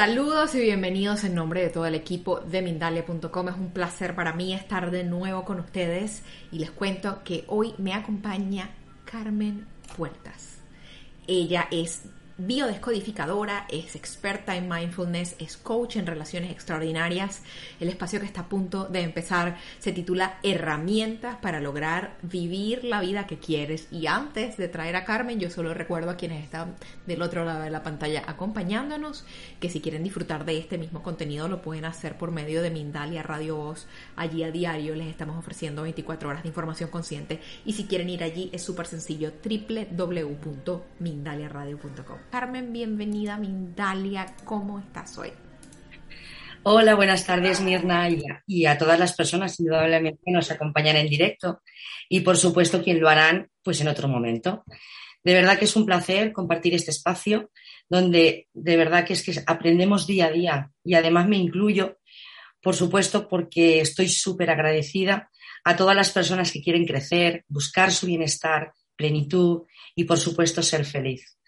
Saludos y bienvenidos en nombre de todo el equipo de Mindalia.com. Es un placer para mí estar de nuevo con ustedes y les cuento que hoy me acompaña Carmen Puertas. Ella es biodescodificadora, es experta en mindfulness, es coach en relaciones extraordinarias. El espacio que está a punto de empezar se titula Herramientas para lograr vivir la vida que quieres. Y antes de traer a Carmen, yo solo recuerdo a quienes están del otro lado de la pantalla acompañándonos que si quieren disfrutar de este mismo contenido lo pueden hacer por medio de Mindalia Radio Voz. Allí a diario les estamos ofreciendo 24 horas de información consciente y si quieren ir allí es súper sencillo www.mindaliaradio.com. Carmen, bienvenida a Mindalia. ¿Cómo estás hoy? Hola, buenas tardes Mirna y a, todas las personas indudablemente que nos acompañan en directo y por supuesto quien lo harán pues en otro momento. De verdad que es un placer compartir este espacio donde de verdad que es que aprendemos día a día y además me incluyo, por supuesto, porque estoy súper agradecida a todas las personas que quieren crecer, buscar su bienestar, plenitud y por supuesto ser feliz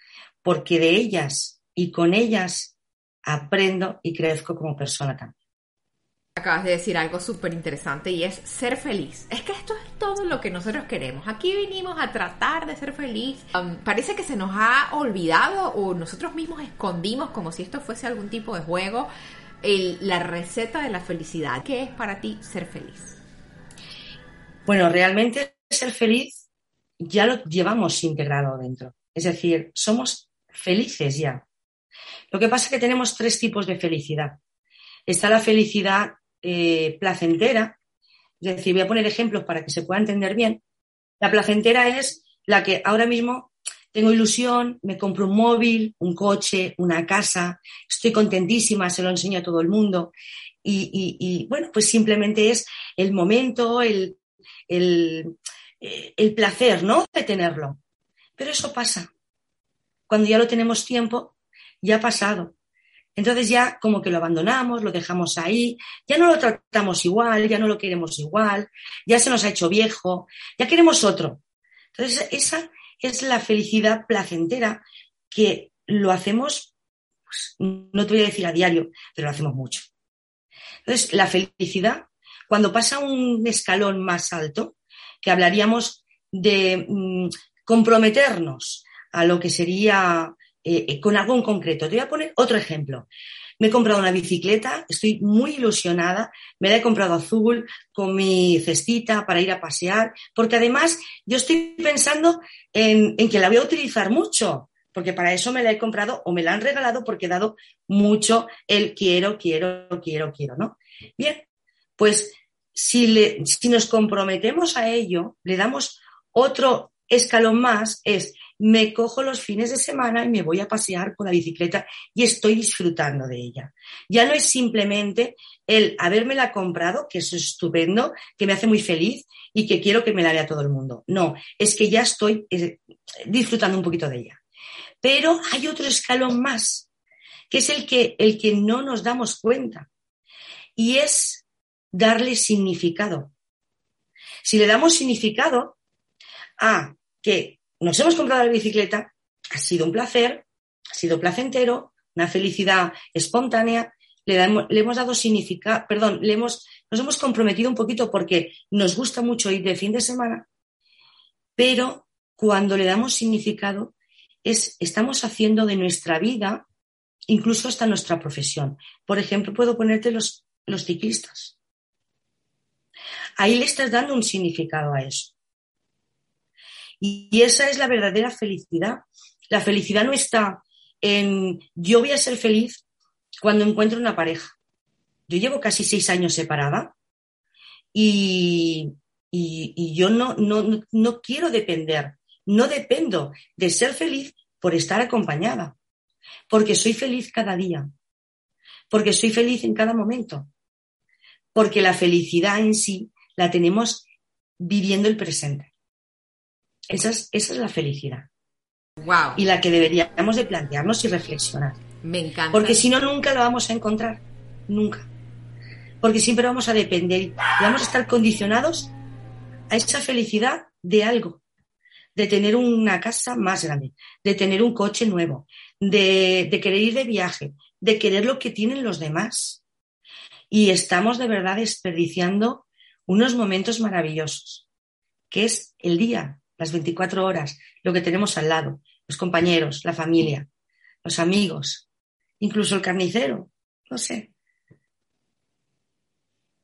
porque de ellas y con ellas aprendo y crezco como persona también. Acabas de decir algo súper interesante y es ser feliz. Es que esto es todo lo que nosotros queremos. Aquí vinimos a tratar de ser feliz. Um, parece que se nos ha olvidado o nosotros mismos escondimos como si esto fuese algún tipo de juego la receta de la felicidad. ¿Qué es para ti ser feliz? Bueno, realmente ser feliz ya lo llevamos integrado dentro. Es decir, somos felices ya. Lo que pasa es que tenemos tres tipos de felicidad. Está la felicidad eh, placentera, es decir, voy a poner ejemplos para que se pueda entender bien. La placentera es la que ahora mismo tengo ilusión, me compro un móvil, un coche, una casa, estoy contentísima, se lo enseño a todo el mundo. Y, bueno, pues simplemente es el momento, el, el, eh, el placer, ¿no? De tenerlo. Pero eso pasa cuando ya lo tenemos tiempo, ya ha pasado. Entonces ya como que lo abandonamos, lo dejamos ahí, ya no lo tratamos igual, ya no lo queremos igual, ya se nos ha hecho viejo, ya queremos otro. Entonces esa es la felicidad placentera que lo hacemos, pues, no te voy a decir a diario, pero lo hacemos mucho. Entonces la felicidad, cuando pasa un escalón más alto, que hablaríamos de mm, comprometernos a lo que sería eh, eh, con algo en concreto. Te voy a poner otro ejemplo. Me he comprado una bicicleta, estoy muy ilusionada, me la he comprado azul con mi cestita para ir a pasear, porque además yo estoy pensando en, que la voy a utilizar mucho, porque para eso me la he comprado o me la han regalado porque he dado mucho el quiero, quiero, quiero, quiero, ¿no? Bien, pues si nos comprometemos a ello, le damos otro escalón más, es me cojo los fines de semana y me voy a pasear con la bicicleta y estoy disfrutando de ella. Ya no es simplemente el habérmela comprado, que es estupendo, que me hace muy feliz y que quiero que me la vea todo el mundo. No, es que ya estoy eh, disfrutando un poquito de ella. Pero hay otro escalón más, que es el que, el que no nos damos cuenta, y es darle significado. Si le damos significado a que nos hemos comprado la bicicleta, ha sido un placer, ha sido placentero, una felicidad espontánea, le, hemos dado significado, perdón, le hemos, nos hemos comprometido un poquito porque nos gusta mucho ir de fin de semana, pero cuando le damos significado, es, estamos haciendo de nuestra vida, incluso hasta nuestra profesión. Por ejemplo, puedo ponerte los, los ciclistas. Ahí le estás dando un significado a eso. Y esa es la verdadera felicidad. La felicidad no está en yo voy a ser feliz cuando encuentro una pareja. Yo llevo casi seis años separada y, yo no, no, no quiero depender, no dependo de ser feliz por estar acompañada, porque soy feliz cada día, porque soy feliz en cada momento, porque la felicidad en sí la tenemos viviendo el presente. Esa es, esa es la felicidad. Wow. Y la que deberíamos de plantearnos y reflexionar. Me encanta. Porque si no, nunca lo vamos a encontrar. Nunca. Porque siempre vamos a depender y vamos a estar condicionados a esa felicidad de algo. De tener una casa más grande, de tener un coche nuevo, de, de querer ir de viaje, de querer lo que tienen los demás. Y estamos de verdad desperdiciando unos momentos maravillosos, que es el día, las 24 horas, lo que tenemos al lado, los compañeros, la familia, los amigos, incluso el carnicero, no sé.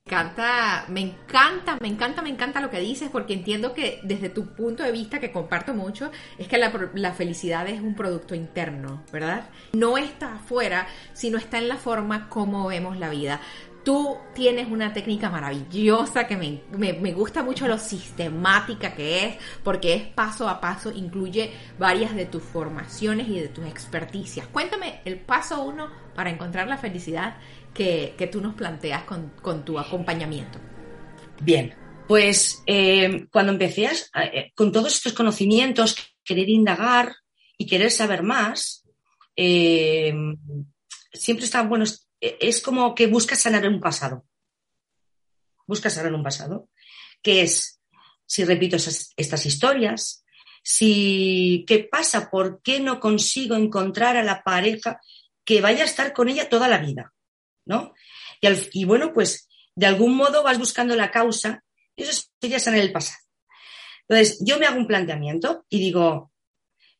Me encanta, me encanta, me encanta, me encanta lo que dices, porque entiendo que desde tu punto de vista, que comparto mucho, es que la, la, felicidad es un producto interno, ¿verdad? No está afuera, sino está en la forma como vemos la vida. Tú tienes una técnica maravillosa que me, me, me, gusta mucho lo sistemática que es, porque es paso a paso, incluye varias de tus formaciones y de tus experticias. Cuéntame el paso uno para encontrar la felicidad que, que tú nos planteas con, con, tu acompañamiento. Bien, pues eh, cuando empecé eh, con todos estos conocimientos, querer indagar y querer saber más, eh, siempre está bueno, es como que buscas sanar un pasado. Buscas sanar un pasado, que es, si repito esas, estas historias, si, ¿qué pasa? ¿Por qué no consigo encontrar a la pareja que vaya a estar con ella toda la vida? ¿no? Y, bueno, pues de algún modo vas buscando la causa y eso sería sanar el pasado. Entonces, yo me hago un planteamiento y digo,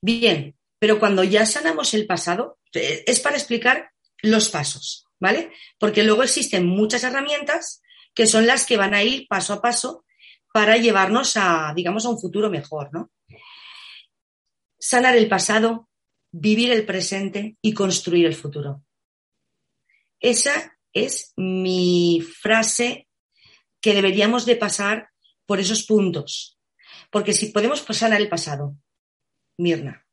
bien, pero cuando ya sanamos el pasado, es para explicar los pasos, ¿vale? Porque luego existen muchas herramientas que son las que van a ir paso a paso para llevarnos a, digamos, a un futuro mejor, ¿no? Sanar el pasado, vivir el presente y construir el futuro. Esa es mi frase que deberíamos de pasar por esos puntos. Porque si podemos pasar al pasado, Mirna.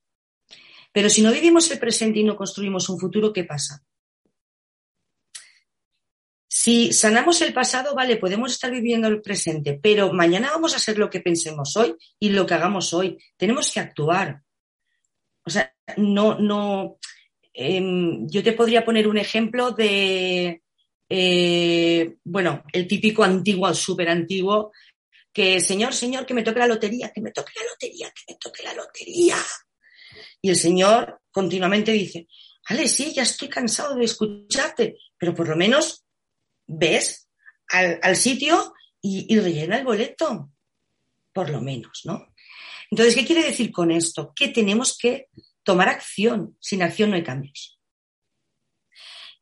Pero si no vivimos el presente y no construimos un futuro, ¿qué pasa? Si sanamos el pasado, vale, podemos estar viviendo el presente, pero mañana vamos a hacer lo que pensemos hoy y lo que hagamos hoy. Tenemos que actuar. O sea, no, no, eh, yo te podría poner un ejemplo de, eh, bueno, el típico antiguo, súper antiguo, que señor, señor, que me toque la lotería, que me toque la lotería, que me toque la lotería. Y el señor continuamente dice, vale, sí, ya estoy cansado de escucharte, pero por lo menos ves al, sitio y, y rellena el boleto, por lo menos, ¿no? Entonces, ¿qué quiere decir con esto? Que tenemos que tomar acción. Sin acción no hay cambios.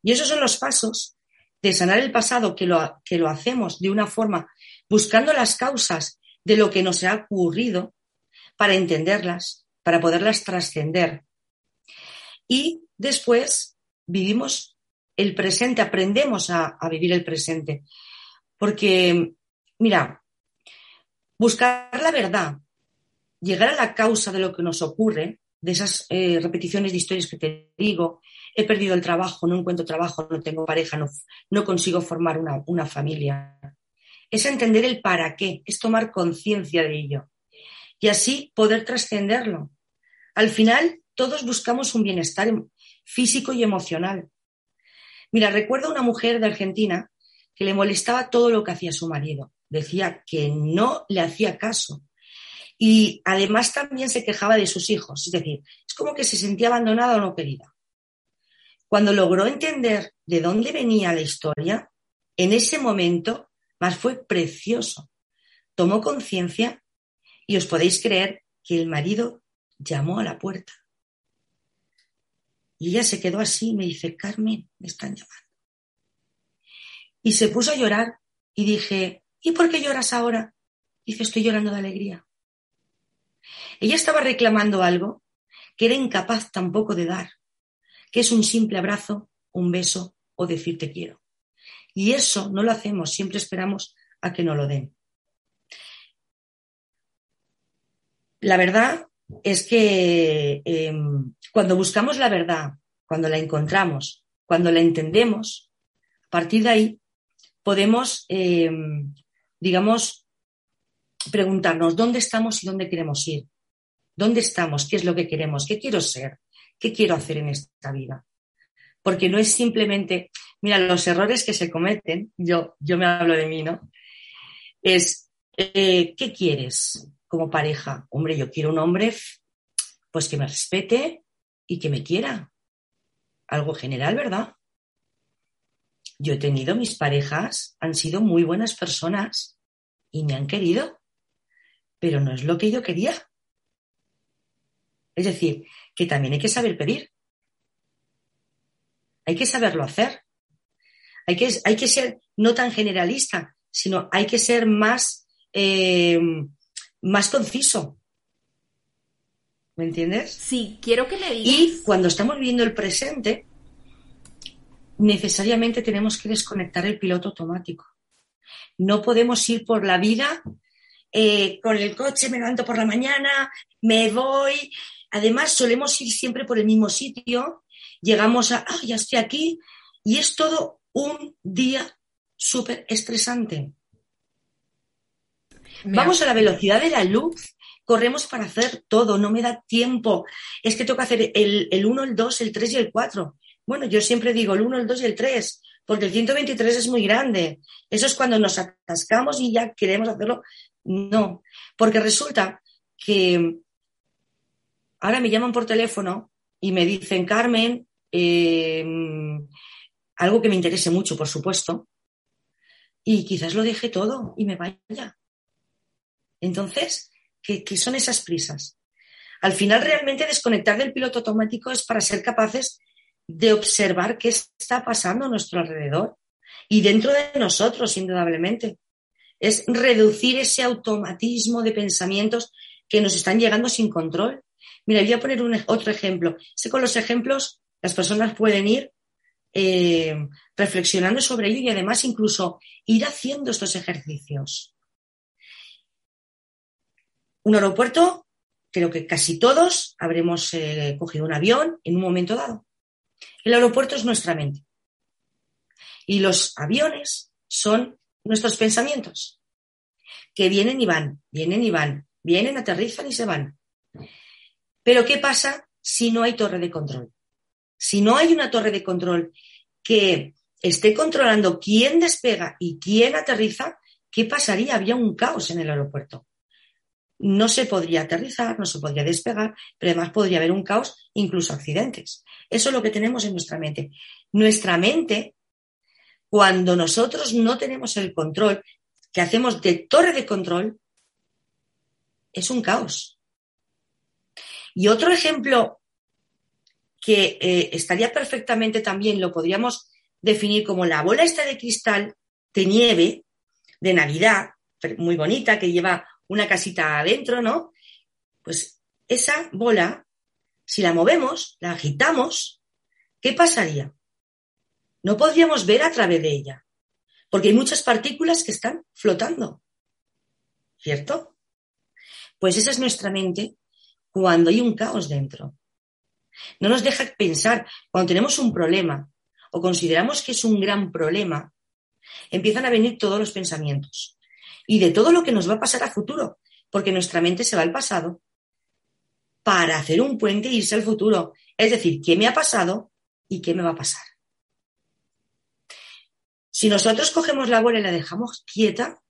Y esos son los pasos de sanar el pasado que lo, que lo hacemos de una forma buscando las causas de lo que nos ha ocurrido para entenderlas, para poderlas trascender. Y después vivimos el presente, aprendemos a, vivir el presente. Porque, mira, buscar la verdad, llegar a la causa de lo que nos ocurre, de esas eh, repeticiones de historias que te digo, he perdido el trabajo, no encuentro trabajo, no tengo pareja, no, no consigo formar una, una familia. Es entender el para qué, es tomar conciencia de ello y así poder trascenderlo. Al final, todos buscamos un bienestar físico y emocional. Mira, recuerdo una mujer de Argentina que le molestaba todo lo que hacía su marido. Decía que no le hacía caso, y además también se quejaba de sus hijos, es decir, es como que se sentía abandonada o no querida. Cuando logró entender de dónde venía la historia, en ese momento, más fue precioso. Tomó conciencia y os podéis creer que el marido llamó a la puerta. Y ella se quedó así y me dice, Carmen, me están llamando. Y se puso a llorar y dije, ¿y por qué lloras ahora? Dice, estoy llorando de alegría. Ella estaba reclamando algo que era incapaz tampoco de dar, que es un simple abrazo, un beso o decir te quiero. Y eso no lo hacemos, siempre esperamos a que nos lo den. La verdad es que em, cuando buscamos la verdad, cuando la encontramos, cuando la entendemos, a partir de ahí podemos, em, digamos, preguntarnos dónde estamos y dónde queremos ir. ¿Dónde estamos? ¿Qué es lo que queremos? ¿Qué quiero ser? ¿Qué quiero hacer en esta vida? Porque no es simplemente, mira, los errores que se cometen, yo, yo me hablo de mí, ¿no? Es, eh, ¿qué quieres como pareja? Hombre, yo quiero un hombre pues que me respete y que me quiera. Algo general, ¿verdad? Yo he tenido mis parejas, han sido muy buenas personas y me han querido, pero no es lo que yo quería. Es decir, que también hay que saber pedir. Hay que saberlo hacer. Hay que, hay que ser no tan generalista, sino hay que ser más, eh, más conciso. ¿Me entiendes? Sí, quiero que me digas. Y cuando estamos viviendo el presente, necesariamente tenemos que desconectar el piloto automático. No podemos ir por la vida eh, con el coche, me levanto por la mañana, me voy. Además, solemos ir siempre por el mismo sitio, llegamos a, ah, ya estoy aquí, y es todo un día súper estresante. Vamos a la velocidad de la luz, corremos para hacer todo, no me da tiempo. Es que tengo que hacer el, el 1, el 2, el 3 y el 4. Bueno, yo siempre digo el 1, el 2 y el 3, porque el 123 es muy grande. Eso es cuando nos atascamos y ya queremos hacerlo. No, porque resulta que ahora me llaman por teléfono y me dicen, Carmen, eh, algo que me interese mucho, por supuesto, y quizás lo deje todo y me vaya. Entonces, ¿qué, son esas prisas? Al final, realmente desconectar del piloto automático es para ser capaces de observar qué está pasando a nuestro alrededor y dentro de nosotros, indudablemente. Es reducir ese automatismo de pensamientos que nos están llegando sin control. Mira, voy a poner un, otro ejemplo. Sé con los ejemplos las personas pueden ir eh, reflexionando sobre ello y además incluso ir haciendo estos ejercicios. Un aeropuerto, creo que casi todos habremos eh, cogido un avión en un momento dado. El aeropuerto es nuestra mente. Y los aviones son nuestros pensamientos, que vienen y van, vienen y van, vienen, aterrizan y se van. Pero ¿qué pasa si no hay torre de control? Si no hay una torre de control que esté controlando quién despega y quién aterriza, ¿qué pasaría? Había un caos en el aeropuerto. No se podría aterrizar, no se podría despegar, pero además podría haber un caos, incluso accidentes. Eso es lo que tenemos en nuestra mente. Nuestra mente, cuando nosotros no tenemos el control, que hacemos de torre de control, es un caos. Y otro ejemplo que eh, estaría perfectamente también, lo podríamos definir como la bola esta de cristal de nieve de Navidad, muy bonita, que lleva una casita adentro, ¿no? Pues esa bola, si la movemos, la agitamos, ¿qué pasaría? No podríamos ver a través de ella, porque hay muchas partículas que están flotando, ¿cierto? Pues esa es nuestra mente cuando hay un caos dentro. No nos deja pensar. Cuando tenemos un problema o consideramos que es un gran problema, empiezan a venir todos los pensamientos y de todo lo que nos va a pasar a futuro, porque nuestra mente se va al pasado para hacer un puente e irse al futuro. Es decir, ¿qué me ha pasado y qué me va a pasar? Si nosotros cogemos la bola y la dejamos quieta,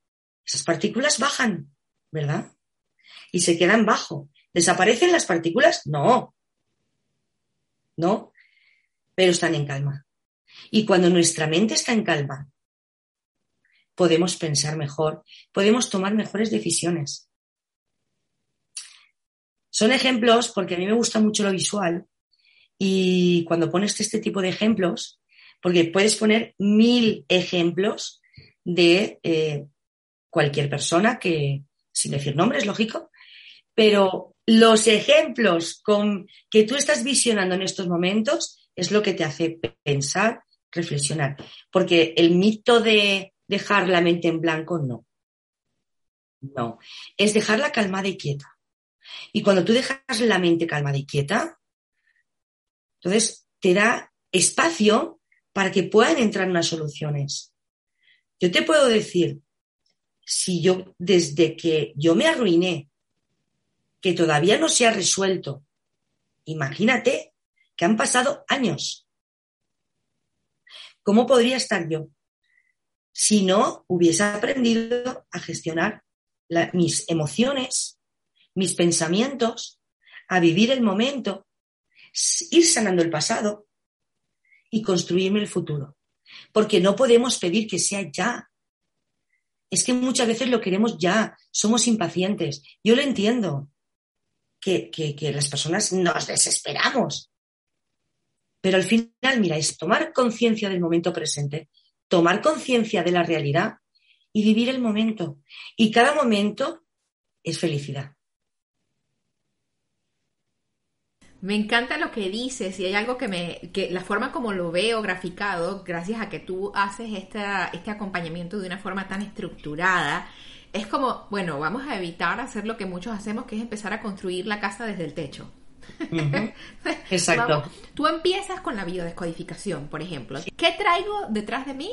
esas partículas bajan, ¿verdad? Y se quedan bajo. ¿Desaparecen las partículas? No. ¿no? Pero están en calma. Y cuando nuestra mente está en calma, podemos pensar mejor, podemos tomar mejores decisiones. Son ejemplos porque a mí me gusta mucho lo visual y cuando pones este tipo de ejemplos, porque puedes poner mil ejemplos de eh, cualquier persona que, sin decir nombres, lógico, pero los ejemplos con, que tú estás visionando en estos momentos es lo que te hace pensar, reflexionar. Porque el mito de dejar la mente en blanco, no. No. Es dejarla calmada y quieta. Y cuando tú dejas la mente calmada y quieta, entonces te da espacio para que puedan entrar unas soluciones. Yo te puedo decir, si yo, desde que yo me arruiné, que todavía no se ha resuelto, imagínate que han pasado años. ¿Cómo podría estar yo si no hubiese aprendido a gestionar mis emociones, mis pensamientos, a vivir el momento, ir sanando el pasado y construirme el futuro? Porque no podemos pedir que sea ya. Es que muchas veces lo queremos ya, somos impacientes. Yo lo entiendo, que, que las personas nos desesperamos. Pero al final, mira, es tomar conciencia del momento presente, tomar conciencia de la realidad y vivir el momento. Y cada momento es felicidad. Me encanta lo que dices y hay algo que me, que la forma como lo veo graficado, gracias a que tú haces esta, este acompañamiento de una forma tan estructurada, es como, bueno, vamos a evitar hacer lo que muchos hacemos, que es empezar a construir la casa desde el techo. Exacto. tú empiezas con la biodescodificación, por ejemplo. ¿Qué traigo detrás de mí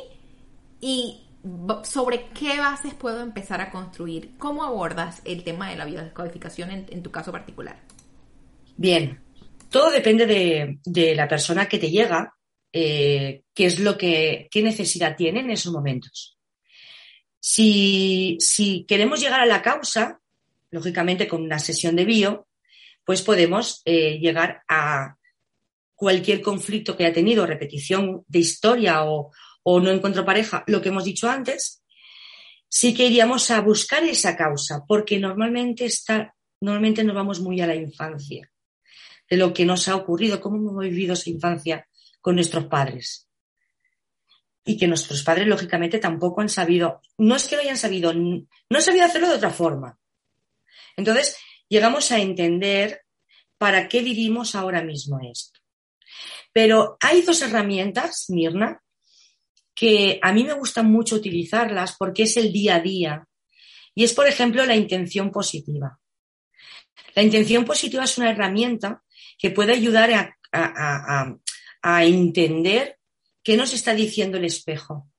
y sobre qué bases puedo empezar a construir? ¿Cómo abordas el tema de la biodescodificación en, tu caso particular? Bien, todo depende de, la persona que te llega, eh, qué es lo que, qué necesidad tiene en esos momentos. Si, si queremos llegar a la causa, lógicamente con una sesión de bio, pues podemos eh, llegar a cualquier conflicto que haya tenido, repetición de historia o, no encuentro pareja, lo que hemos dicho antes, sí que iríamos a buscar esa causa, porque normalmente, está, normalmente nos vamos muy a la infancia, de lo que nos ha ocurrido, cómo hemos vivido esa infancia con nuestros padres. Y que nuestros padres, lógicamente, tampoco han sabido, no es que lo hayan sabido, no han sabido hacerlo de otra forma. Entonces, llegamos a entender para qué vivimos ahora mismo esto. Pero hay dos herramientas, Mirna, que a mí me gusta mucho utilizarlas porque es el día a día. Y es, por ejemplo, la intención positiva. La intención positiva es una herramienta que puede ayudar a, a entender qué nos está diciendo el espejo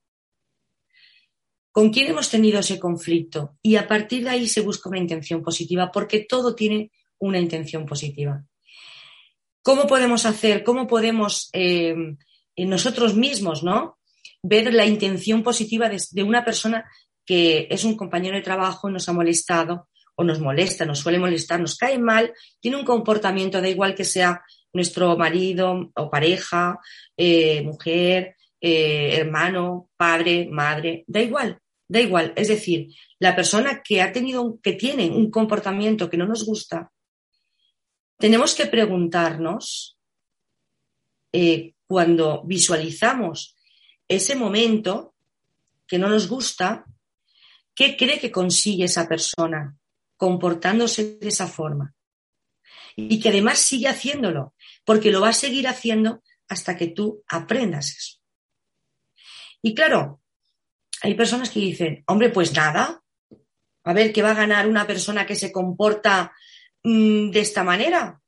con quién hemos tenido ese conflicto y a partir de ahí se busca una intención positiva porque todo tiene una intención positiva. ¿Cómo podemos hacer, cómo podemos eh, nosotros mismos, ¿no? Ver la intención positiva de, una persona que es un compañero de trabajo nos ha molestado o nos molesta, nos suele molestar, nos cae mal, tiene un comportamiento, da igual que sea nuestro marido o pareja, eh, mujer, eh, hermano, padre, madre, da igual, da igual. Es decir, la persona que ha tenido, que tiene un comportamiento que no nos gusta, tenemos que preguntarnos eh, cuando visualizamos ese momento que no nos gusta, ¿qué cree que consigue esa persona comportándose de esa forma? Y que además sigue haciéndolo, porque lo va a seguir haciendo hasta que tú aprendas eso. Y claro, hay personas que dicen, hombre, pues nada, a ver, ¿qué va a ganar una persona que se comporta mm, de esta manera?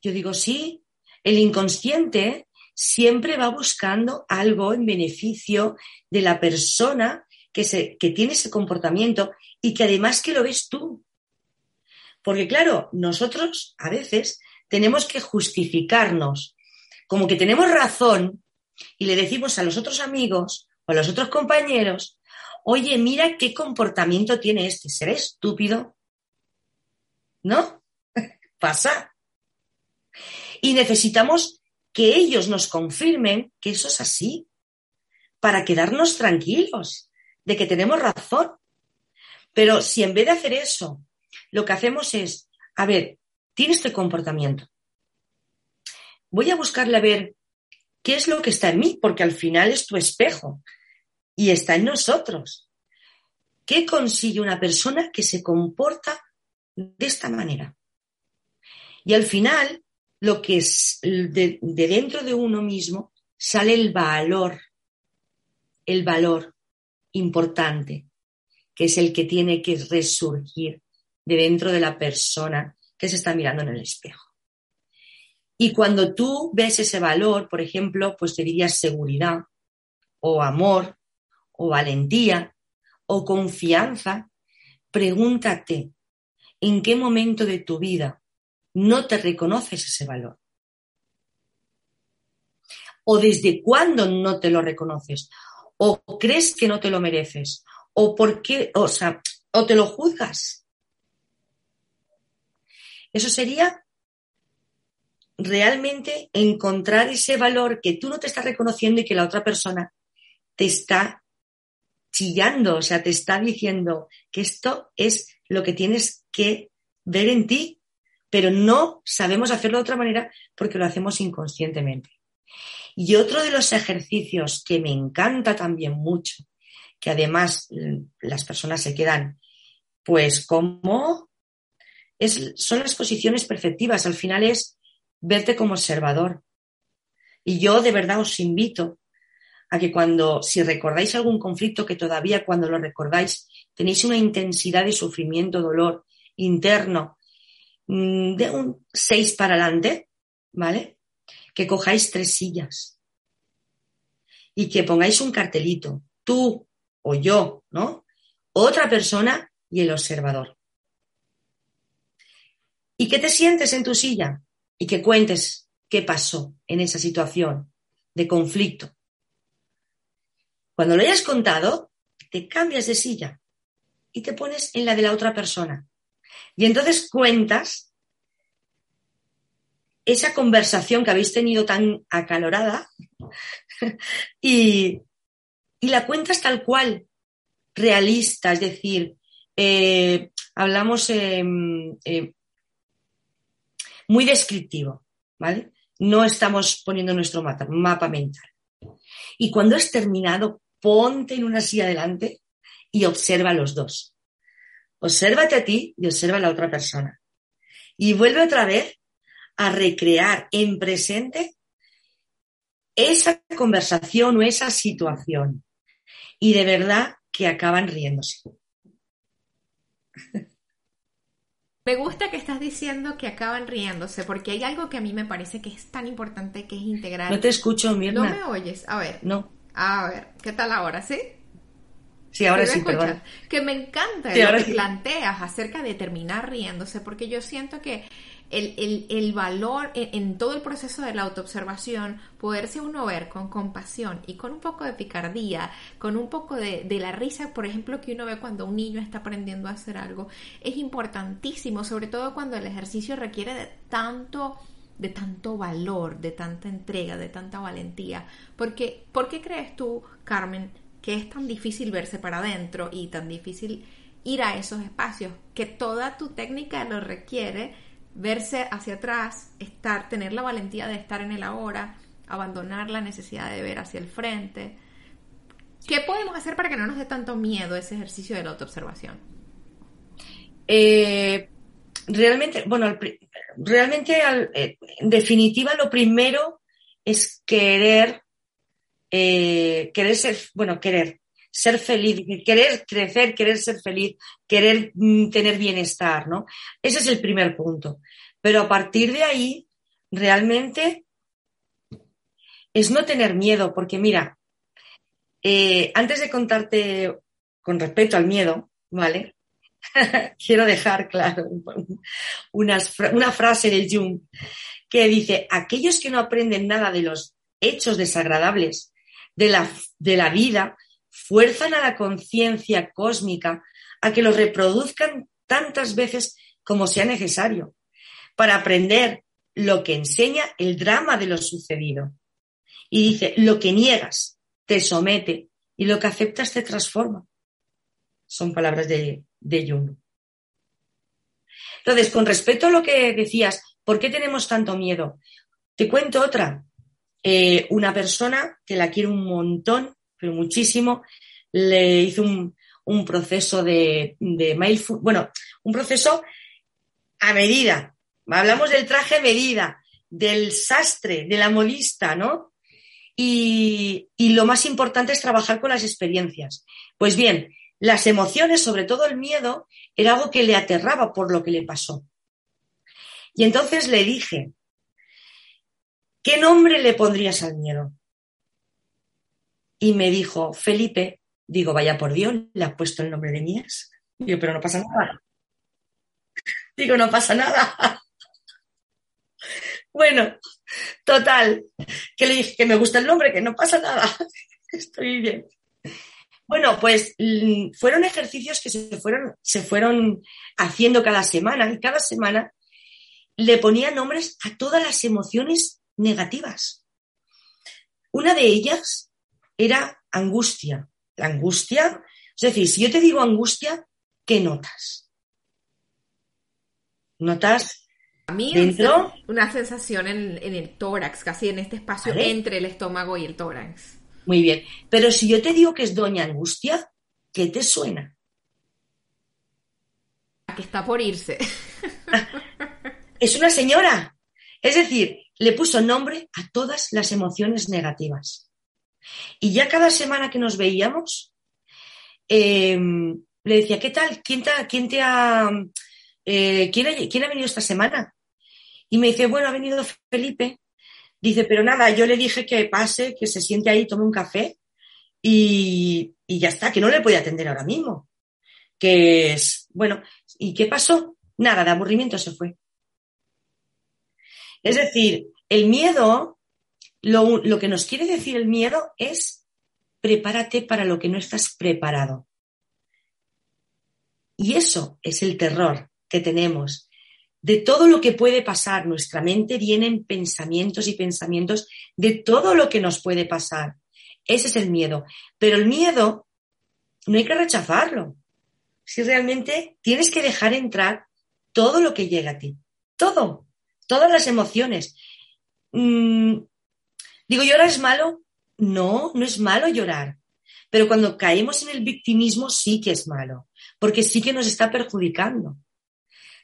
Yo digo, sí, el inconsciente siempre va buscando algo en beneficio de la persona que, se, que tiene ese comportamiento y que además que lo ves tú. Porque claro, nosotros a veces tenemos que justificarnos como que tenemos razón y le decimos a los otros amigos a los otros compañeros, oye, mira qué comportamiento tiene este, ¿será estúpido? ¿No? Pasa. Y necesitamos que ellos nos confirmen que eso es así, para quedarnos tranquilos de que tenemos razón. Pero si en vez de hacer eso, lo que hacemos es, a ver, tiene este comportamiento. Voy a buscarle a ver qué es lo que está en mí, porque al final es tu espejo y está en nosotros. ¿Qué consigue una persona que se comporta de esta manera? Y al final, lo que es de, dentro de uno mismo, sale el valor, el valor importante, que es el que tiene que resurgir de dentro de la persona que se está mirando en el espejo. Y cuando tú ves ese valor, por ejemplo, pues te dirías seguridad o amor o valentía o confianza, pregúntate en qué momento de tu vida no te reconoces ese valor. O desde cuándo no te lo reconoces. O crees que no te lo mereces. O por qué, o sea, o te lo juzgas. Eso sería realmente encontrar ese valor que tú no te estás reconociendo y que la otra persona te está chillando, o sea, te está diciendo que esto es lo que tienes que ver en ti, pero no sabemos hacerlo de otra manera porque lo hacemos inconscientemente. Y otro de los ejercicios que me encanta también mucho, que además las personas se quedan, pues como es, son las posiciones perceptivas. Al final es verte como observador. Y yo de verdad os invito a que cuando, si recordáis algún conflicto, que todavía cuando lo recordáis tenéis una intensidad de sufrimiento, dolor interno, mm, de un 6 para adelante, ¿vale? Que cojáis tres sillas y que pongáis un cartelito, tú o yo, ¿no? Otra persona y el observador. ¿Y qué te sientes en tu silla? y que cuentes qué pasó en esa situación de conflicto. Cuando lo hayas contado, te cambias de silla y te pones en la de la otra persona. Y entonces cuentas esa conversación que habéis tenido tan acalorada y, la cuentas tal cual, realista, es decir, eh, hablamos muy descriptivo, ¿vale? No estamos poniendo nuestro mapa, mapa mental. Y cuando has terminado, ponte en una silla adelante y observa a los dos. Obsérvate a ti y observa a la otra persona. Y vuelve otra vez a recrear en presente esa conversación o esa situación. Y de verdad que acaban riéndose. Me gusta que estás diciendo que acaban riéndose, porque hay algo que a mí me parece que es tan importante que es integrar. No te escucho, Mirna. No me oyes. A ver. No. A ver, ¿qué tal ahora? ¿Sí? Sí, ahora sí, perdón. Que me encanta lo que planteas acerca de terminar riéndose, porque yo siento que el, valor en, todo el proceso de la autoobservación, poderse uno ver con compasión y con un poco de picardía, con un poco de, la risa, por ejemplo, que uno ve cuando un niño está aprendiendo a hacer algo, es importantísimo, sobre todo cuando el ejercicio requiere de tanto de tanto valor, de tanta entrega, de tanta valentía. Porque, ¿Por qué crees tú, Carmen, que es tan difícil verse para adentro y tan difícil ir a esos espacios? Que toda tu técnica lo requiere verse hacia atrás, estar, tener la valentía de estar en el ahora, abandonar la necesidad de ver hacia el frente. ¿Qué podemos hacer para que no nos dé tanto miedo ese ejercicio de la autoobservación? Eh, realmente, bueno, realmente, eh, en definitiva, lo primero es querer, eh, querer ser, bueno, querer ser feliz, querer crecer, querer ser feliz, querer mm, tener bienestar, ¿no? Ese es el primer punto. Pero a partir de ahí, realmente es no tener miedo, porque mira, eh, antes de contarte con respecto al miedo, ¿vale? Quiero dejar claro una, frase de Jung que dice, aquellos que no aprenden nada de los hechos desagradables de la, de la vida fuerzan a la conciencia cósmica a que lo reproduzcan tantas veces como sea necesario, para aprender lo que enseña el drama de lo sucedido. Y dice, lo que niegas te somete y lo que aceptas te transforma. Son palabras de, de Jung. Entonces, con respecto a lo que decías, ¿por qué tenemos tanto miedo? Te cuento otra. Eh, una persona que la quiero un montón, pero muchísimo, le hizo un, proceso de, de bueno, un proceso a medida. Hablamos del traje a medida, del sastre, de la modista, ¿no? Y, y, lo más importante es trabajar con las experiencias. Pues bien, las emociones, sobre todo el miedo, era algo que le aterraba por lo que le pasó. Y entonces le dije, ¿qué nombre le pondrías al miedo? Y me dijo, Felipe, digo, vaya por Dios, le has puesto el nombre de Mías. Digo, pero no pasa nada. Digo, no pasa nada. Bueno, total, que le dije que me gusta el nombre, que no pasa nada. Estoy bien. Bueno, pues mm, fueron ejercicios que se fueron, se fueron haciendo cada semana y cada semana le ponía nombres a todas las emociones negativas. Una de ellas era angustia. La angustia, es decir, si yo te digo angustia, ¿qué notas? ¿Notas a mí dentro? una sensación en, el tórax, casi en este espacio entre el estómago y el tórax. Muy bien. Pero si yo te digo que es Doña Angustia, ¿qué te suena? A que está por irse. es una señora. Es decir, le puso nombre a todas las emociones negativas. Y ya cada semana que nos veíamos, em, le decía, ¿qué tal? ¿Quién te, quién te ha, eh, ¿quién, ha, ¿quién ha venido esta semana? Y me dice, bueno, ha venido Felipe Dice, pero nada, yo le dije que pase, que se siente ahí, tome un café y, ya está, que no le puede atender ahora mismo. Que es, bueno, ¿y qué pasó? Nada, de aburrimiento se fue. Es decir, el miedo, lo, lo que nos quiere decir el miedo es prepárate para lo que no estás preparado. Y eso es el terror que tenemos de todo lo que puede pasar. Nuestra mente vienen pensamientos y pensamientos de todo lo que nos puede pasar. Ese es el miedo. Pero el miedo no hay que rechazarlo. Si realmente tienes que dejar entrar todo lo que llega a ti. Todo. Todas las emociones. Mm, digo, ¿llorar es malo? No, no es malo llorar. Pero cuando caemos en el victimismo sí que es malo, porque sí que nos está perjudicando.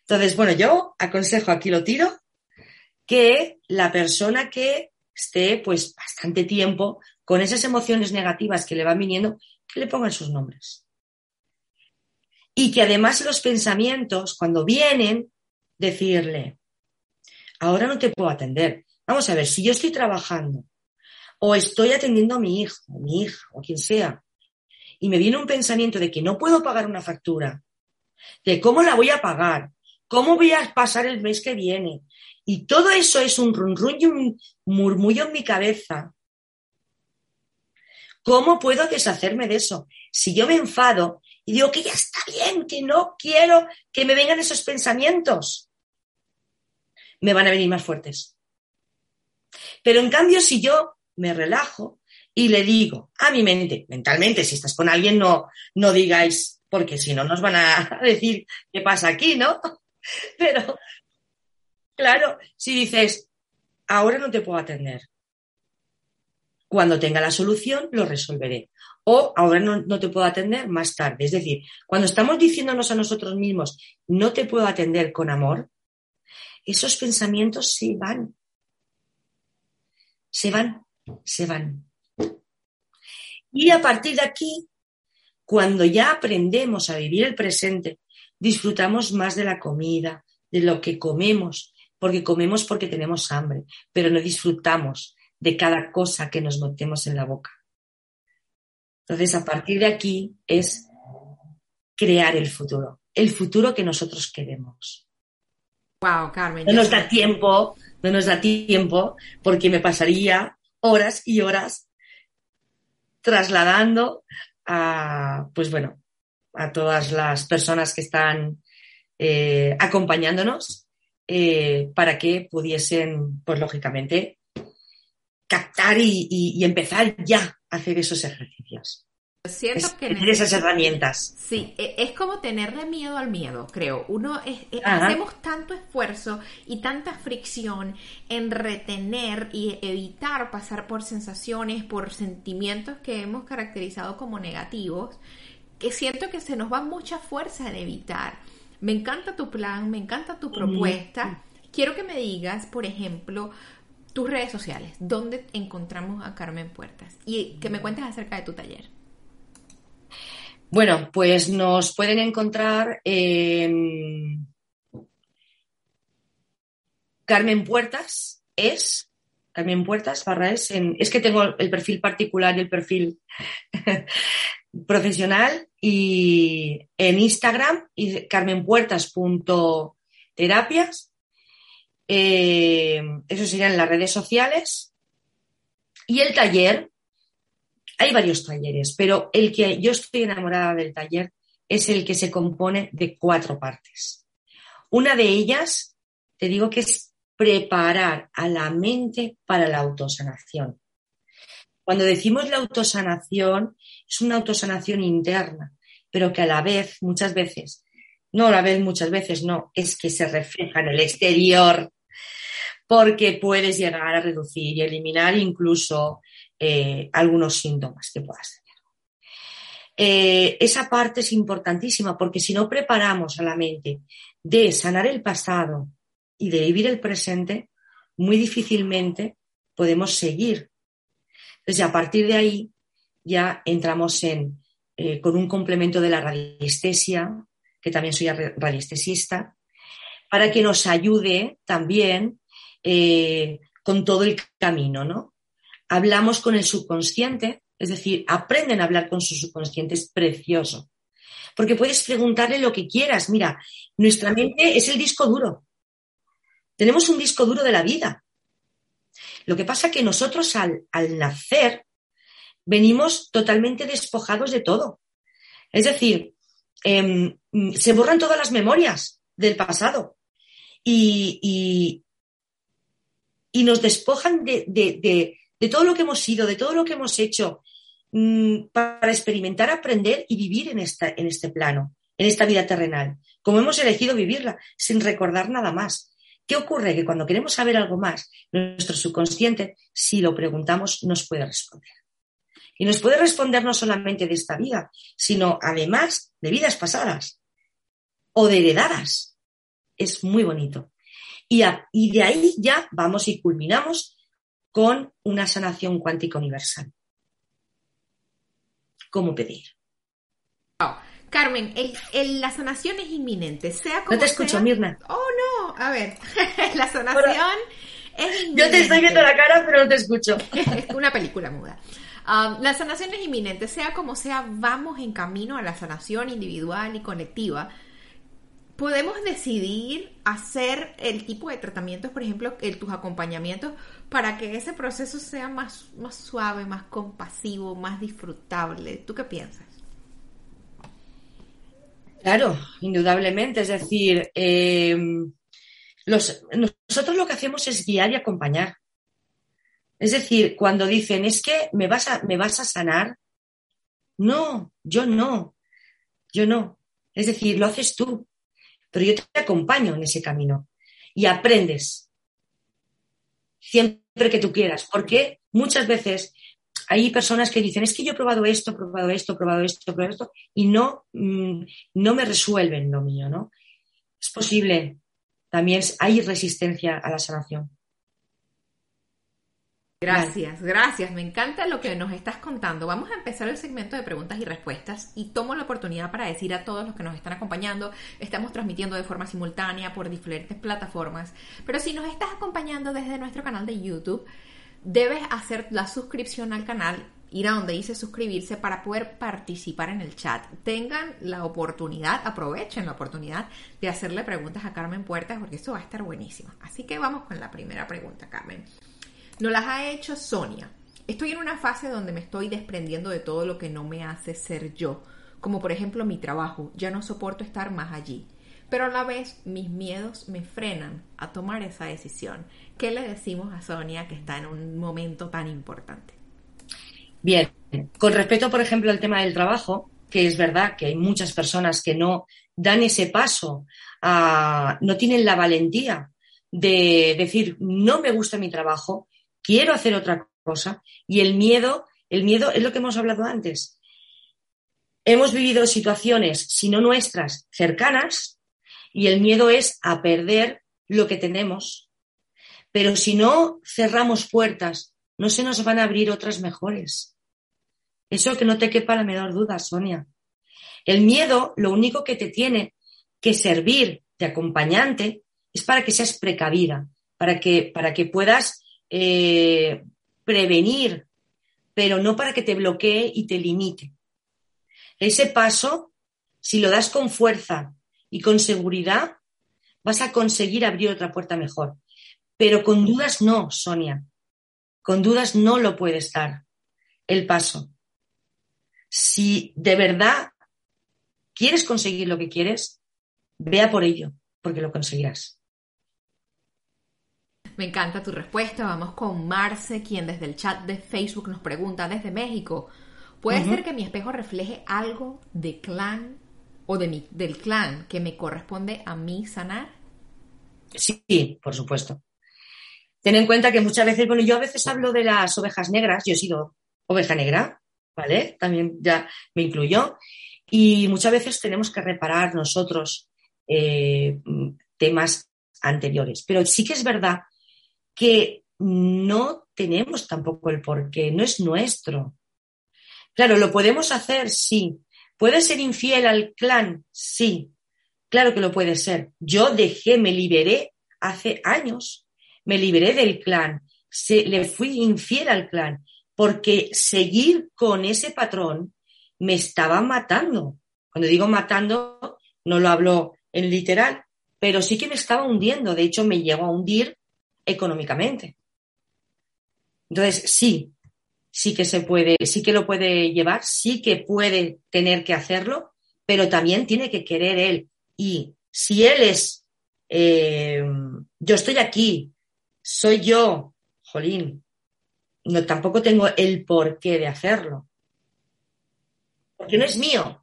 Entonces, bueno, yo aconsejo, aquí lo tiro, que la persona que esté pues bastante tiempo con esas emociones negativas que le van viniendo, que le pongan sus nombres. Y que además los pensamientos, cuando vienen, decirle, ahora no te puedo atender. Vamos a ver, si yo estoy trabajando o estoy atendiendo a mi hijo, o mi hija, o quien sea, y me viene un pensamiento de que no puedo pagar una factura, de cómo la voy a pagar, ¿Cómo voy a pasar el mes que viene? Y todo eso es un run, y un murmullo en mi cabeza. ¿Cómo puedo deshacerme de eso? Si yo me enfado y digo que ya está bien, que no quiero que me vengan esos pensamientos, me van a venir más fuertes. Pero en cambio, si yo me relajo y le digo a mi mente, mentalmente, si estás con alguien, no, no digáis, porque si no nos van a decir qué pasa aquí, ¿no? Pero, claro, si dices, ahora no te puedo atender, cuando tenga la solución lo resolveré. O ahora no, te puedo atender más tarde. Es decir, cuando estamos diciéndonos a nosotros mismos, no te puedo atender con amor, esos pensamientos se van. Se van, se van. Y a partir de aquí, cuando ya aprendemos a vivir el presente, disfrutamos más de la comida, de lo que comemos, porque comemos porque tenemos hambre, pero no disfrutamos de cada cosa que nos metemos en la boca. Entonces, a partir de aquí es crear el futuro, el futuro que nosotros queremos. Wow, Carmen. No nos da tiempo, no nos da tiempo, porque me pasaría horas y horas trasladando a, pues bueno, a todas las personas que están eh, acompañándonos eh, para que pudiesen, pues lógicamente, captar y, empezar ya a hacer esos ejercicios. Siento que tener esas herramientas. Sí, e, es como tenerle miedo al miedo, creo. Uno es, hacemos tanto esfuerzo y tanta fricción en retener y evitar pasar por sensaciones, por sentimientos que hemos caracterizado como negativos, que siento que se nos va mucha fuerza en evitar. Me encanta tu plan, me encanta tu propuesta. Quiero que me digas, por ejemplo, tus redes sociales, dónde encontramos a Carmen Puertas y que me cuentes acerca de tu taller. Bueno, pues nos pueden encontrar en, Carmen Puertas es, Carmen Puertas barra es, es que tengo el perfil particular y el perfil profesional y en Instagram y carmenpuertas.terapias. Eh, eso serían las redes sociales. Y el taller, hay varios talleres, pero el que yo estoy enamorada del taller es el que se compone de cuatro partes. Una de ellas, te digo que es preparar a la mente para la autosanación. Cuando decimos la autosanación, es una autosanación interna, pero que a la vez, muchas veces, no a la vez, muchas veces no, es que se refleja en el exterior, porque puedes llegar a reducir y eliminar incluso eh, algunos síntomas que puedas tener. Eh, esa parte es importantísima porque si no preparamos a la mente de sanar el pasado y de vivir el presente, muy difícilmente podemos seguir. Entonces, a partir de ahí ya entramos en, eh, con un complemento de la radiestesia, que también soy radiestesista, para que nos ayude también eh, con todo el camino, ¿no? Hablamos con el subconsciente, es decir, aprenden a hablar con su subconsciente, es precioso. Porque puedes preguntarle lo que quieras. Mira, nuestra mente es el disco duro. Tenemos un disco duro de la vida. Lo que pasa es que nosotros al, nacer venimos totalmente despojados de todo. Es decir, em, se borran todas las memorias del pasado y, y, nos despojan de, de, todo lo que hemos sido, de todo lo que hemos hecho, Mm, para experimentar, aprender y vivir en, esta, en este plano, en esta vida terrenal, como hemos elegido vivirla, sin recordar nada más. ¿Qué ocurre? Que cuando queremos saber algo más, nuestro subconsciente, si lo preguntamos, nos puede responder. Y nos puede responder no solamente de esta vida, sino además de vidas pasadas o de heredadas. Es muy bonito. Y, y de ahí ya vamos y culminamos con una sanación cuántica universal cómo pedir. Carmen, la sanación es inminente, sea como No te escucho, Mirna. Oh, a ver, la sanación es inminente. Yo te estoy viendo la cara, pero no te escucho. es una película muda. Um, la sanación es inminente, sea como sea, vamos en camino a la sanación individual y colectiva podemos decidir hacer el tipo de tratamientos, por ejemplo, el, tus acompañamientos, para que ese proceso sea más, más suave, más compasivo, más disfrutable. ¿Tú qué piensas? Claro, indudablemente. Es decir, nosotros lo que hacemos es guiar y acompañar. Es decir, cuando dicen, es que me vas a, me vas a sanar, no, yo no, yo no. Es decir, lo haces tú pero yo te acompaño en ese camino y aprendes siempre que tú quieras, porque muchas veces hay personas que dicen, es que yo he probado esto, probado esto, probado esto, probado esto, y no, mm, no me resuelven lo mío, ¿no? Es posible, también hay resistencia a la sanación. Gracias, gracias. Me encanta lo que nos estás contando. Vamos a empezar el segmento de preguntas y respuestas y tomo la oportunidad para decir a todos los que nos están acompañando, estamos transmitiendo de forma simultánea por diferentes plataformas, pero si nos estás acompañando desde nuestro canal de YouTube, debes hacer la suscripción al canal, ir a donde dice suscribirse para poder participar en el chat. Tengan la oportunidad, aprovechen la oportunidad de hacerle preguntas a Carmen Puertas porque eso va a estar buenísimo. Así que vamos con la primera pregunta, Carmen. Nos las ha hecho Sonia. Estoy en una fase donde me estoy desprendiendo de todo lo que no me hace ser yo, como por ejemplo mi trabajo, ya no soporto estar más allí. Pero a la vez mis miedos me frenan a tomar esa decisión. ¿Qué le decimos a Sonia que está en un momento tan importante? Bien, con respecto, por ejemplo, al tema del trabajo, que es verdad que hay muchas personas que no dan ese paso, no tienen la valentía de decir, no me gusta mi trabajo, quiero hacer otra cosa. Y el miedo, el miedo es lo que hemos hablado antes. Hemos vivido situaciones, si no nuestras, cercanas, y el miedo es a perder lo que tenemos. Pero si no cerramos puertas, no se nos van a abrir otras mejores. Eso que no te quepa la menor duda, Sonia. El miedo, lo único que te tiene que servir de acompañante es para que seas precavida, para que, para que puedas eh, prevenir, pero no para que te bloquee y te limite. Ese paso, si lo das con fuerza y con seguridad, vas a conseguir abrir otra puerta mejor. Pero con dudas no, Sonia. Con dudas no lo puedes dar el paso. Si de verdad quieres conseguir lo que quieres, vea por ello, porque lo conseguirás. Me encanta tu respuesta. Vamos con Marce, quien desde el chat de Facebook nos pregunta desde México. ¿Puede ser que mi espejo refleje algo de clan o de mi, del clan que me corresponde a mí sanar? Sí, por supuesto ten en cuenta que muchas veces, bueno, yo a veces hablo de las ovejas negras, yo he sido oveja negra, ¿vale? También ya me incluyó. Y muchas veces tenemos que reparar nosotros eh, temas anteriores. Pero sí que es verdad que no tenemos tampoco el porqué, no es nuestro. Claro, lo podemos hacer, sí. ¿Puede ser infiel al clan? Sí. Claro que lo puede ser. Yo dejé, me liberé hace años me liberé del clan, le fui infiel al clan, porque seguir con ese patrón me estaba matando. Cuando digo matando, no lo hablo en literal, pero sí que me estaba hundiendo. De hecho, me llegó a hundir económicamente. Entonces, sí, sí que se puede, sí que lo puede llevar, sí que puede tener que hacerlo, pero también tiene que querer él. Y si él es, eh, yo estoy aquí, soy yo, jolín, no, tampoco tengo el porqué de hacerlo. Porque no es mío,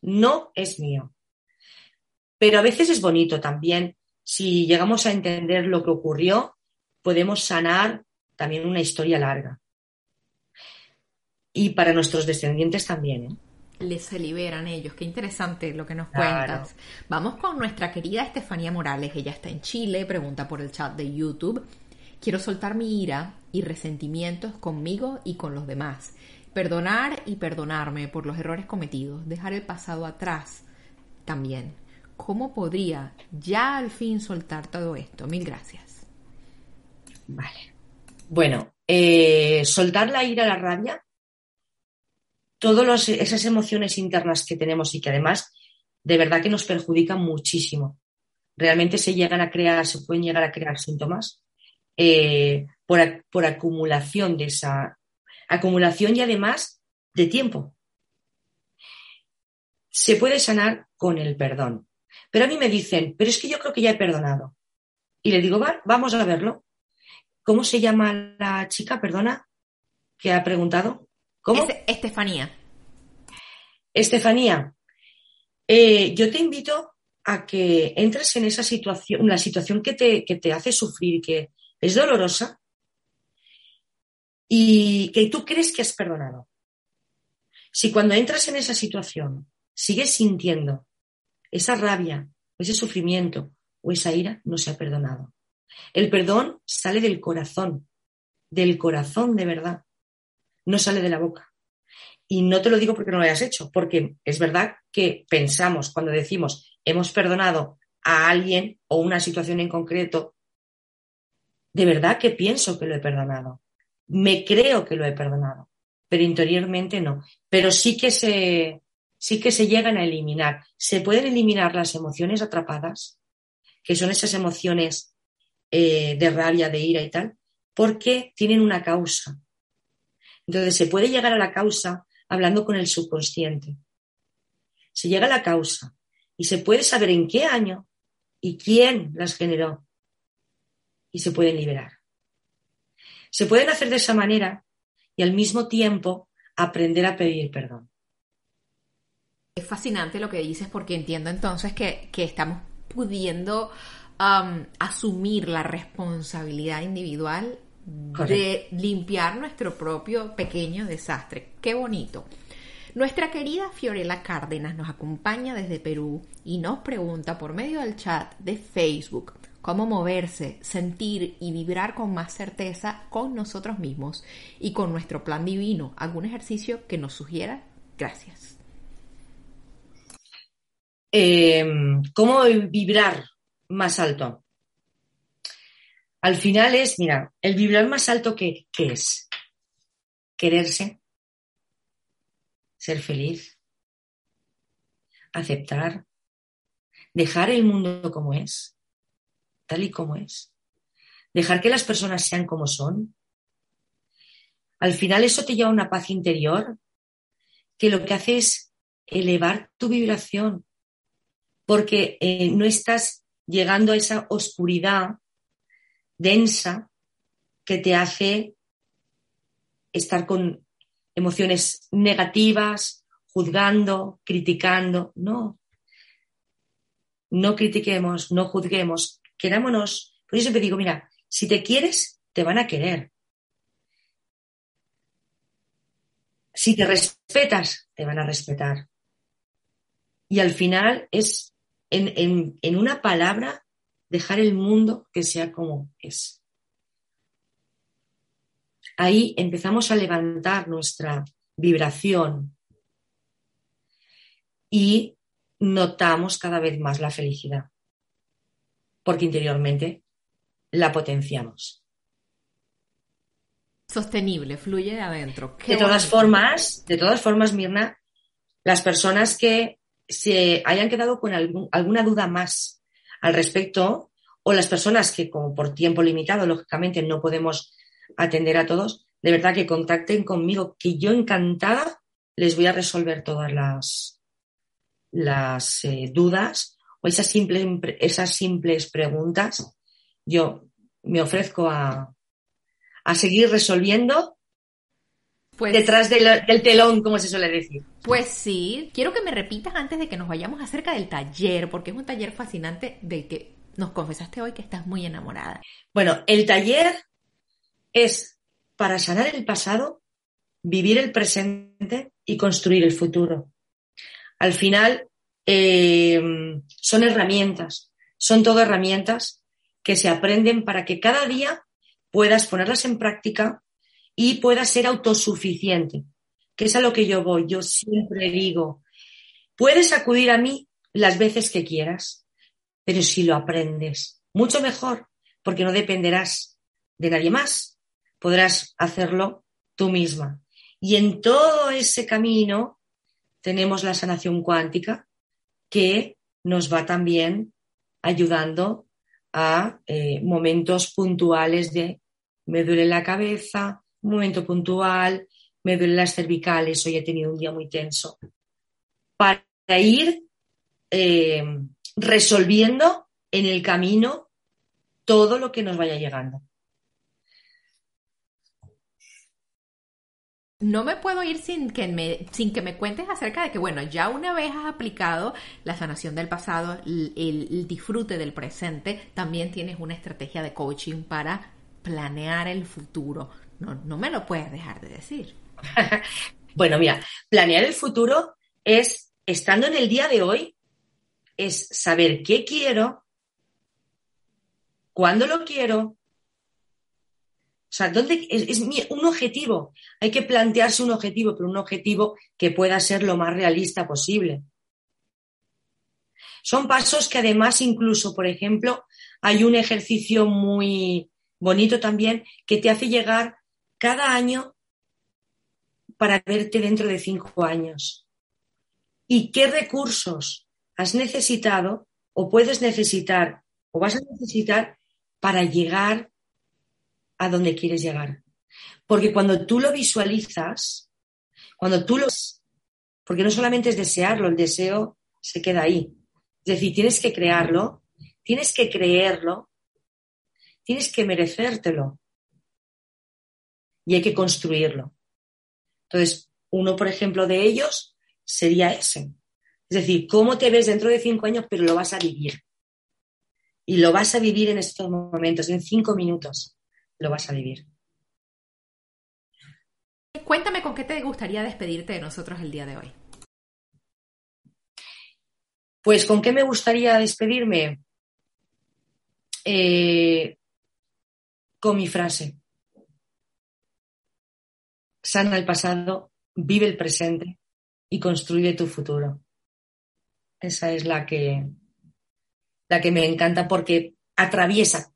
no es mío. Pero a veces es bonito también, si llegamos a entender lo que ocurrió, podemos sanar también una historia larga. Y para nuestros descendientes también. ¿eh? Les se liberan ellos. Qué interesante lo que nos cuentas. Vamos con nuestra querida Estefanía Morales. Ella está en Chile, pregunta por el chat de YouTube. Quiero soltar mi ira y resentimientos conmigo y con los demás. Perdonar y perdonarme por los errores cometidos. Dejar el pasado atrás también. ¿Cómo podría ya al fin soltar todo esto? Mil gracias. Vale. Bueno, eh, soltar la ira, la rabia todas esas emociones internas que tenemos y que además de verdad que nos perjudican muchísimo. Realmente se llegan a crear, se pueden llegar a crear síntomas eh, por, por acumulación de esa acumulación y además de tiempo. Se puede sanar con el perdón. Pero a mí me dicen, pero es que yo creo que ya he perdonado. Y le digo, va, vamos a verlo. ¿Cómo se llama la chica, perdona, que ha preguntado? ¿Cómo? Estefanía. Estefanía, eh, yo te invito a que entres en esa situación, la situación que te, que te hace sufrir, que es dolorosa, y que tú crees que has perdonado. Si cuando entras en esa situación sigues sintiendo esa rabia, ese sufrimiento o esa ira, no se ha perdonado. El perdón sale del corazón, del corazón de verdad no sale de la boca. Y no te lo digo porque no lo hayas hecho, porque es verdad que pensamos cuando decimos hemos perdonado a alguien o una situación en concreto, de verdad que pienso que lo he perdonado. Me creo que lo he perdonado, pero interiormente no. Pero sí que se, sí que se llegan a eliminar. Se pueden eliminar las emociones atrapadas, que son esas emociones eh, de rabia, de ira y tal, porque tienen una causa. Entonces, se puede llegar a la causa hablando con el subconsciente. Se llega a la causa y se puede saber en qué año y quién las generó y se pueden liberar. Se pueden hacer de esa manera y al mismo tiempo aprender a pedir perdón. Es fascinante lo que dices porque entiendo entonces que, estamos pudiendo um, asumir la responsabilidad individual de limpiar nuestro propio pequeño desastre. Qué bonito. Nuestra querida Fiorella Cárdenas nos acompaña desde Perú y nos pregunta por medio del chat de Facebook cómo moverse, sentir y vibrar con más certeza con nosotros mismos y con nuestro plan divino. ¿Algún ejercicio que nos sugiera? Gracias. Em, ¿Cómo vibrar más alto? Al final es, mira, el vibrar más alto que ¿qué es? Quererse, ser feliz, aceptar, dejar el mundo como es, tal y como es, dejar que las personas sean como son. Al final eso te lleva a una paz interior que lo que hace es elevar tu vibración, porque eh, no estás llegando a esa oscuridad densa que te hace estar con emociones negativas, juzgando, criticando. No. No critiquemos, no juzguemos, querámonos. Por eso siempre digo, mira, si te quieres, te van a querer. Si te respetas, te van a respetar. Y al final es, en, en una palabra, dejar el mundo que sea como es. Ahí empezamos a levantar nuestra vibración y notamos cada vez más la felicidad, porque interiormente la potenciamos. Sostenible, fluye de adentro. de todas formas, de todas formas, Mirna, las personas que se hayan quedado con alguna duda más al respecto, o las personas que, como por tiempo limitado, lógicamente no podemos atender a todos, de verdad que contacten conmigo, que yo encantada les voy a resolver todas las, las eh, dudas o esas simples, esas simples preguntas. Yo me ofrezco a, a seguir resolviendo pues, detrás del, del, telón, como se suele decir. Pues sí, quiero que me repitas antes de que nos vayamos acerca del taller, porque es un taller fascinante del que nos confesaste hoy que estás muy enamorada. Bueno, el taller es para sanar el pasado, vivir el presente y construir el futuro. Al final, eh, son herramientas, son todo herramientas que se aprenden para que cada día puedas ponerlas en práctica y pueda ser autosuficiente, que es a lo que yo voy. Yo siempre digo, puedes acudir a mí las veces que quieras, pero si lo aprendes, mucho mejor, porque no dependerás de nadie más, podrás hacerlo tú misma. Y en todo ese camino tenemos la sanación cuántica que nos va también ayudando a eh, momentos puntuales de me duele la cabeza, un momento puntual, me duelen las cervicales, hoy he tenido un día muy tenso, para ir eh, resolviendo en el camino todo lo que nos vaya llegando. No me puedo ir sin que me, sin que me cuentes acerca de que, bueno, ya una vez has aplicado la sanación del pasado, el, el disfrute del presente, también tienes una estrategia de coaching para planear el futuro. No, no me lo puedes dejar de decir. bueno, mira, planear el futuro es, estando en el día de hoy, es saber qué quiero, cuándo lo quiero. O sea, ¿dónde es, un objetivo? Hay que plantearse un objetivo, pero un objetivo que pueda ser lo más realista posible. Son pasos que además incluso, por ejemplo, hay un ejercicio muy bonito también que te hace llegar cada año para verte dentro de cinco años. ¿Y qué recursos has necesitado o puedes necesitar o vas a necesitar para llegar a donde quieres llegar? Porque cuando tú lo visualizas, cuando tú lo... Porque no solamente es desearlo, el deseo se queda ahí. Es decir, tienes que crearlo, tienes que creerlo, tienes que merecértelo y hay que construirlo. Entonces, uno, por ejemplo, de ellos sería ese. Es decir, ¿cómo te ves dentro de cinco años, pero lo vas a vivir? Y lo vas a vivir en estos momentos, en cinco minutos lo vas a vivir. Cuéntame con qué te gustaría despedirte de nosotros el día de hoy. Pues con qué me gustaría despedirme. Eh, con mi frase sana el pasado, vive el presente y construye tu futuro. Esa es la que, la que me encanta porque atraviesa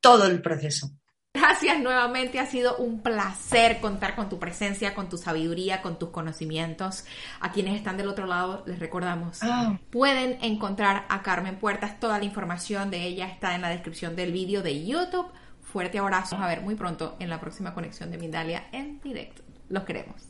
todo el proceso. Gracias nuevamente, ha sido un placer contar con tu presencia, con tu sabiduría, con tus conocimientos. A quienes están del otro lado, les recordamos, ah. pueden encontrar a Carmen Puertas, toda la información de ella está en la descripción del vídeo de YouTube fuerte abrazo. Vamos a ver muy pronto en la próxima conexión de Mindalia en directo. Los queremos.